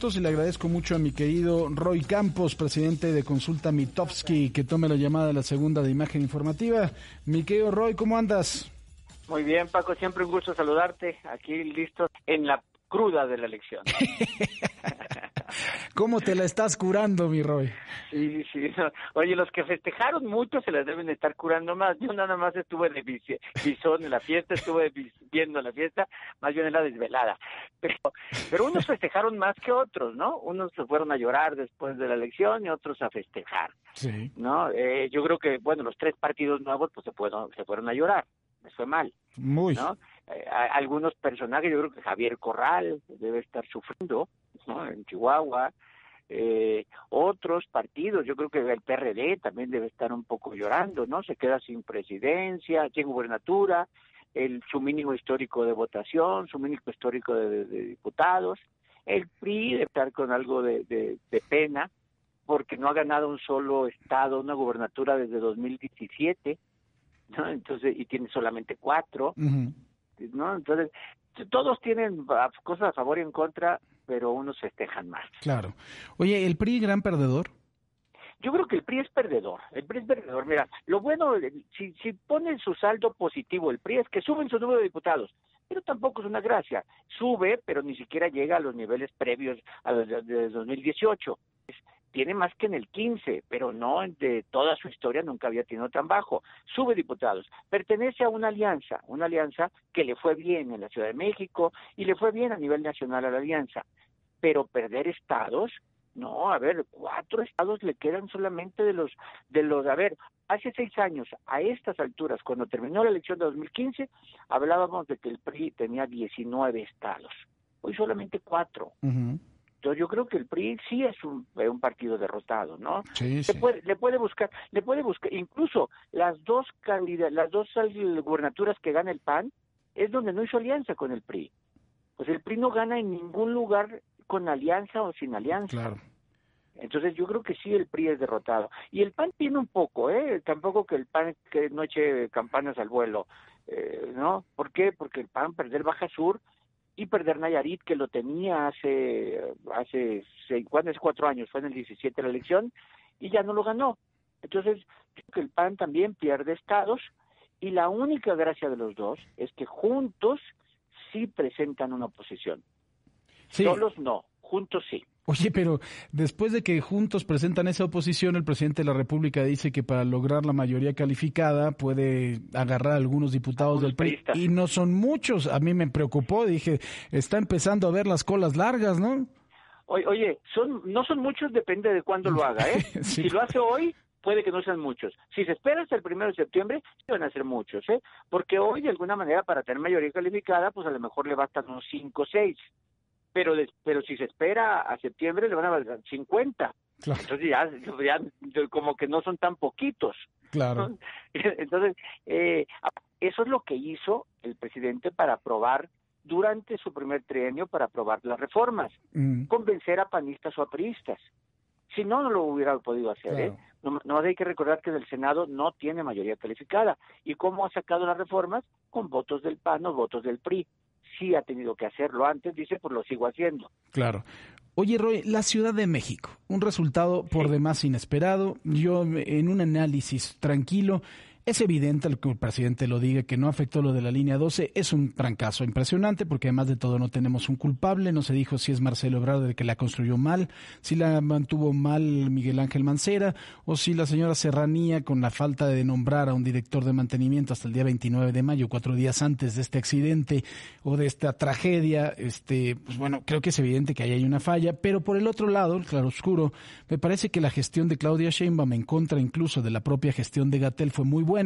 Y le agradezco mucho a mi querido Roy Campos, presidente de Consulta Mitofsky, que tome la llamada de la segunda de imagen informativa. Mi querido Roy, ¿cómo andas? Muy bien, Paco, siempre un gusto saludarte. Aquí listo en la cruda de la elección. ¿Cómo te la estás curando, mi Roy? Sí, sí. Oye, los que festejaron mucho se las deben estar curando más. Yo nada más estuve de bisón en la fiesta, estuve viendo la fiesta, más bien en la desvelada. Pero, pero unos festejaron más que otros, ¿no? Unos se fueron a llorar después de la elección y otros a festejar. Sí. ¿No? Eh, yo creo que, bueno, los tres partidos nuevos pues se fueron, se fueron a llorar. Me fue mal. Muy. ¿no? Eh, algunos personajes, yo creo que Javier Corral debe estar sufriendo, ¿no? En Chihuahua. Eh, otros partidos, yo creo que el PRD también debe estar un poco llorando, ¿no? Se queda sin presidencia, sin gubernatura, el, su mínimo histórico de votación, su mínimo histórico de, diputados. El PRI debe estar con algo de, de, pena porque no ha ganado un solo estado, una gubernatura desde 2017, ¿no? Entonces, y tiene solamente cuatro, ¿no? Entonces, todos tienen cosas a favor y en contra, pero unos festejan más. Claro. Oye, ¿el PRI gran perdedor? Yo creo que el PRI es perdedor. El PRI es perdedor. Mira, lo bueno, si, si ponen su saldo positivo el PRI es que suben su número de diputados, pero tampoco es una gracia. Sube, pero ni siquiera llega a los niveles previos a los de 2018 tiene más que en el 15, pero no de toda su historia nunca había tenido tan bajo. Sube diputados. Pertenece a una alianza, una alianza que le fue bien en la Ciudad de México y le fue bien a nivel nacional a la alianza. Pero perder estados, no, a ver, cuatro estados le quedan solamente de los, de los, a ver, hace seis años, a estas alturas, cuando terminó la elección de 2015, hablábamos de que el PRI tenía 19 estados. Hoy solamente cuatro. Entonces yo creo que el PRI sí es un, eh, un partido derrotado, ¿no? Sí, sí. Le, puede, le puede buscar, le puede buscar, incluso las dos las dos gubernaturas que gana el PAN es donde no hizo alianza con el PRI. Pues el PRI no gana en ningún lugar con alianza o sin alianza. Claro. Entonces yo creo que sí el PRI es derrotado. Y el PAN tiene un poco, ¿eh? Tampoco que el PAN que no eche campanas al vuelo, eh, ¿no? ¿Por qué? Porque el PAN perder Baja Sur y perder Nayarit, que lo tenía hace, hace seis, cuatro años, fue en el 17 la elección, y ya no lo ganó. Entonces, creo que el PAN también pierde estados, y la única gracia de los dos es que juntos sí presentan una oposición. Solos no, juntos sí. Oye, pero después de que juntos presentan esa oposición, el presidente de la República dice que para lograr la mayoría calificada puede agarrar a algunos diputados del PRI y no son muchos. A mí me preocupó, dije, está empezando a ver las colas largas, ¿no? Oye, son no son muchos, depende de cuándo lo haga, ¿eh? Si lo hace hoy, puede que no sean muchos. Si se espera hasta el primero de septiembre, van a ser muchos, ¿eh? Porque hoy, de alguna manera, para tener mayoría calificada, pues a lo mejor le bastan unos cinco o seis pero pero si se espera a septiembre le van a valer 50. Entonces ya, como que no son tan poquitos. Claro. Entonces, eh, eso es lo que hizo el presidente para aprobar durante su primer trienio para aprobar las reformas, mm. convencer a panistas o a priistas. Si no, no lo hubiera podido hacer. ¿eh? No, no hay que recordar que el Senado no tiene mayoría calificada. ¿Y cómo ha sacado las reformas? Con votos del PAN o votos del PRI sí ha tenido que hacerlo antes, dice, pues lo sigo haciendo. Claro. Oye, Roy, la Ciudad de México, un resultado por demás inesperado. Yo, en un análisis tranquilo, es evidente que el presidente lo diga que no afectó lo de la línea 12. Es un trancazo impresionante porque además de todo no tenemos un culpable. No se dijo si es Marcelo Ebrard el que la construyó mal, si la mantuvo mal Miguel Ángel Mancera o si la señora Serranía con la falta de nombrar a un director de mantenimiento hasta el día 29 de mayo, cuatro días antes de este accidente o de esta tragedia. Este, pues bueno, creo que es evidente que ahí hay una falla. Pero por el otro lado, el claroscuro, me parece que la gestión de Claudia Sheinbaum en contra incluso de la propia gestión de Gatel fue muy buena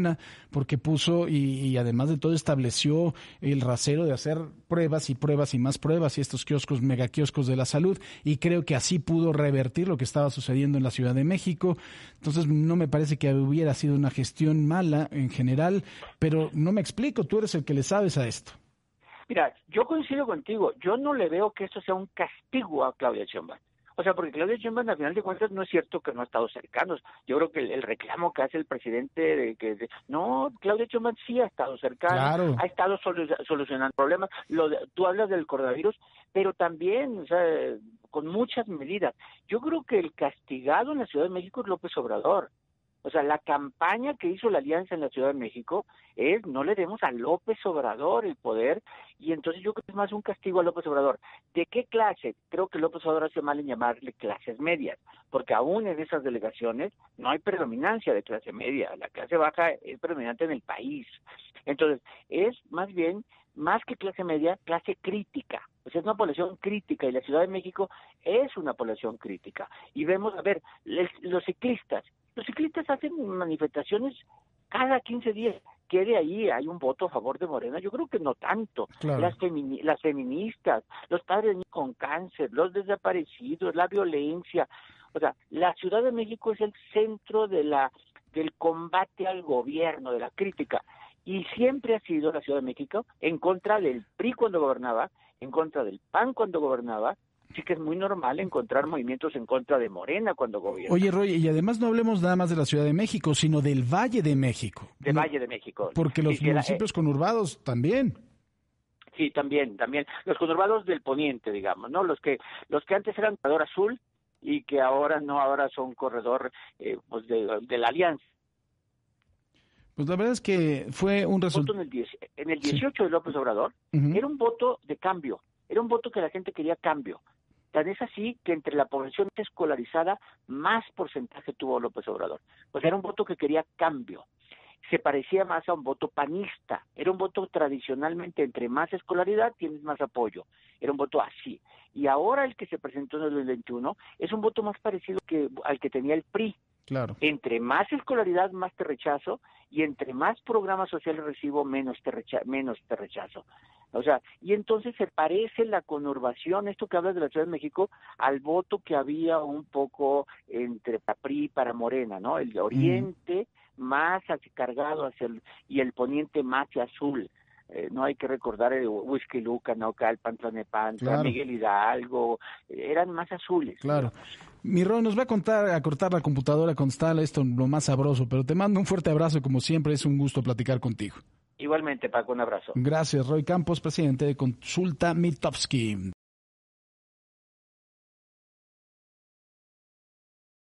porque puso y, además de todo estableció el rasero de hacer pruebas y pruebas y más pruebas y estos kioscos, mega kioscos de la salud y creo que así pudo revertir lo que estaba sucediendo en la Ciudad de México. Entonces no me parece que hubiera sido una gestión mala en general, pero no me explico, tú eres el que le sabes a esto. Mira, yo coincido contigo, yo no le veo que esto sea un castigo a Claudia Sheinbaum. O sea, porque Claudia Sheinbaum, al final de cuentas, no es cierto que no ha estado cercanos. Yo creo que el, reclamo que hace el presidente de que... no, Claudia Sheinbaum sí ha estado cercano, ha estado solucionando problemas. Lo tú hablas del coronavirus, pero también, o sea, con muchas medidas. Yo creo que el castigado en la Ciudad de México es López Obrador. O sea, la campaña que hizo la Alianza en la Ciudad de México es no le demos a López Obrador el poder y entonces yo creo que es más un castigo a López Obrador. ¿De qué clase? Creo que López Obrador hace mal en llamarle clases medias, porque aún en esas delegaciones no hay predominancia de clase media, la clase baja es predominante en el país. Entonces, es más bien, más que clase media, clase crítica. Sea, es una población crítica y la Ciudad de México es una población crítica. Y vemos, a ver, los ciclistas, los ciclistas hacen manifestaciones cada 15 días. ¿Qué de ahí hay un voto a favor de Morena? Yo creo que no tanto. Las, las feministas, los padres con cáncer, los desaparecidos, la violencia. O sea, la Ciudad de México es el centro de la del combate al gobierno, de la crítica. Y siempre ha sido la Ciudad de México en contra del PRI cuando gobernaba, en contra del PAN cuando gobernaba sí que es muy normal encontrar movimientos en contra de Morena cuando gobierna. Oye, Roy, y además no hablemos nada más de la Ciudad de México, sino del Valle de México. Del Valle de México. Porque los municipios eh, conurbados también. Sí, también, también. Los conurbados del poniente, digamos, ¿no? Los que, los que antes eran corredor azul y que ahora no, ahora son corredor eh, pues de, la Alianza. Pues la verdad es que fue un resultado. En el, en el 18 de López Obrador era un voto de cambio, era un voto que la gente quería cambio. Tan es así que entre la población escolarizada más porcentaje tuvo López Obrador. Pues era un voto que quería cambio. Se parecía más a un voto panista. Era un voto tradicionalmente entre más escolaridad tienes más apoyo. Era un voto así. Y ahora el que se presentó en el 2021 es un voto más parecido que al que tenía el PRI. Claro. Entre más escolaridad, más te rechazo, y entre más programas sociales recibo, menos te, menos te rechazo. O sea, y entonces se parece la conurbación, esto que hablas de la Ciudad de México, al voto que había un poco entre PRI para Morena, ¿no? El oriente más cargado hacia el, y el poniente más hacia azul. Eh, no hay que recordar el Whisky Luca, Naucal, Pantla, Miguel Hidalgo, eran más azules. Claro. Mi Roy, nos va a contar a cortar la computadora con Stal, esto lo más sabroso, pero te mando un fuerte abrazo, como siempre, es un gusto platicar contigo. Igualmente, Paco, un abrazo. Gracias, Roy Campos, presidente de Consulta Mitofsky.